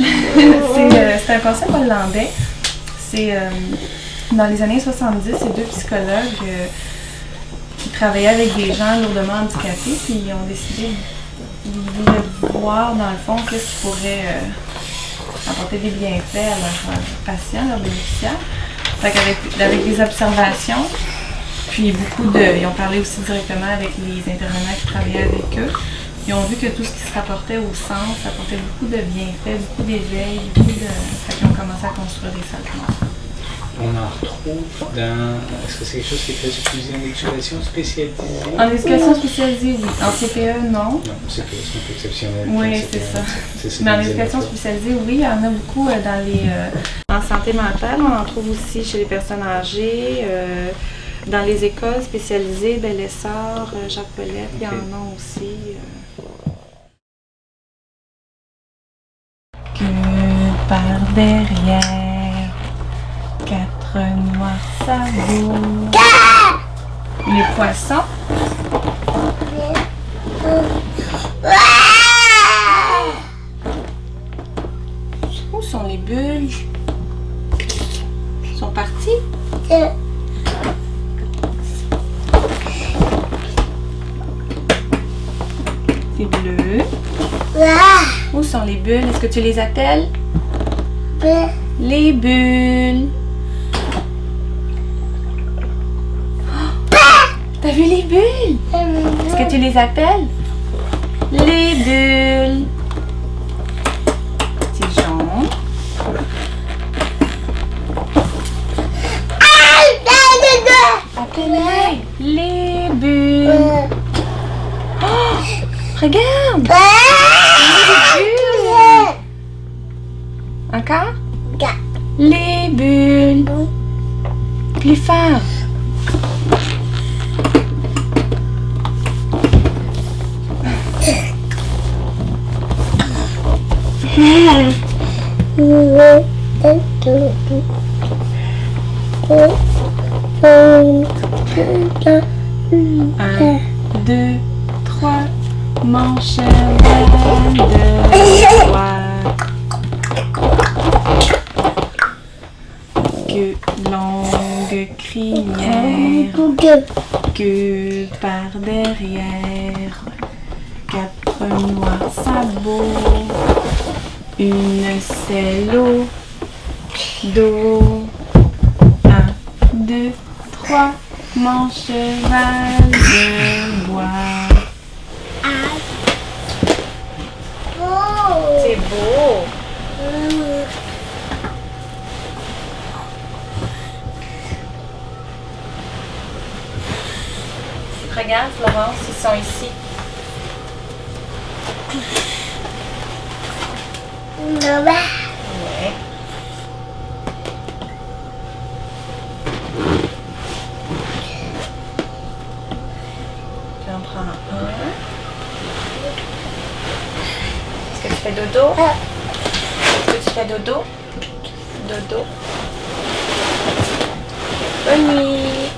Euh, c'est un concept hollandais. C'est euh, dans les années 70, c'est deux psychologues euh, qui travaillaient avec des gens lourdement handicapés, puis ils ont décidé, voulaient voir dans le fond qu'est-ce qui pourrait apporter des bienfaits à leurs patients, leurs bénéficiaires. Avec des observations, puis beaucoup de. Ils ont parlé aussi directement avec les intervenants qui travaillaient avec eux. Ils ont vu que tout ce qui se rapportait au sens apportait beaucoup de bienfaits, beaucoup d'éveil, beaucoup de. Fait qu'ils ont commencé à construire des salles claires. On en retrouve dans. Est-ce que c'est quelque chose qui est très utilisé en éducation spécialisée? En éducation spécialisée, oui. En CPE, non. Non, c'est que c'est un peu exceptionnel. Oui, comme c'est ça. c'est ça Mais en qu'ils disaient éducation spécialisée, oui, il y en a beaucoup euh, dans les. euh, en santé mentale, on en trouve aussi chez les personnes âgées. euh, dans les écoles spécialisées, ben, l'essor, euh, Jacques Paulette, il y en a aussi. euh. Que par derrière, quatre noirs sabots. Les poissons. Où sont les bulles? Ils sont partis? C'est bleu. Où sont les bulles? Est-ce que tu les appelles? Les bulles. Oh! T'as vu les bulles? Est-ce que tu les appelles? Les bulles. C'est jaune. Appelle-les. Les bulles. Regarde. Les bulles. Encore? Les bulles. Plus fort. Un, deux, trois. Mon cheval de bois. Que longue crinière. Que par derrière. Quatre noirs sabots. Une selle au dos. Un, deux, trois. Mon cheval de bois. C'est beau. Regarde Florence, ils sont ici. Tu en prends un. Est-ce que tu fais dodo? Tu fais dodo? Dodo. Bonne nuit.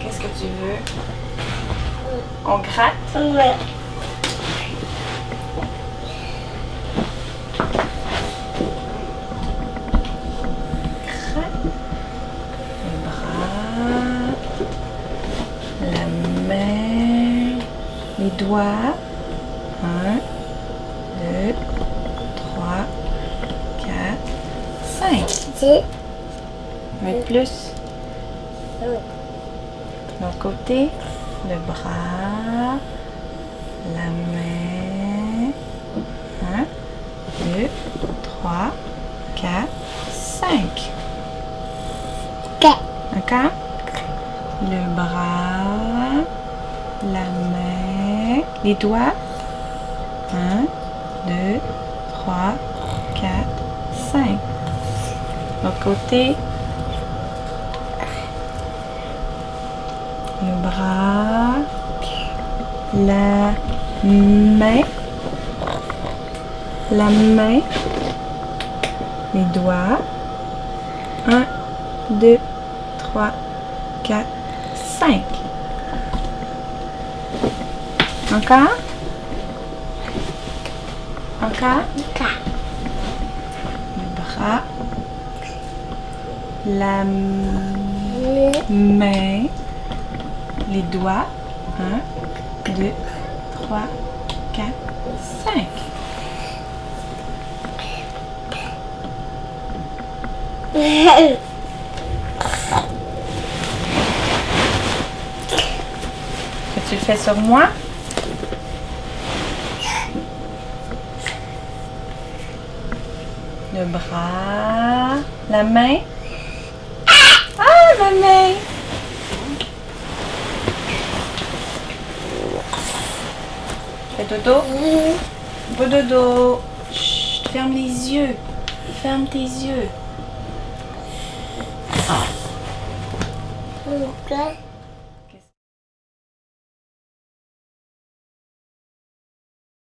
Qu'est-ce que tu veux? On gratte? Gratte. Le bras. La main. Les doigts. Un, deux, trois, quatre, cinq. Un peu plus. L'autre côté, le bras, la main. Un, deux, trois, quatre, cinq. Encore? Le bras, la main, les doigts. Un, deux, trois, quatre, cinq. L'autre côté, le bras, la main, la main, les doigts. 1, 2, 3, 4, 5. Encore? Encore? Le bras. La main. Les doigts. 1, 2, 3, 4, 5. Que tu le fais sur moi? Le bras. La main. Ah, ma main! Fais dodo. Pas dodo. Chut, ferme les yeux. Ferme tes yeux. Okay.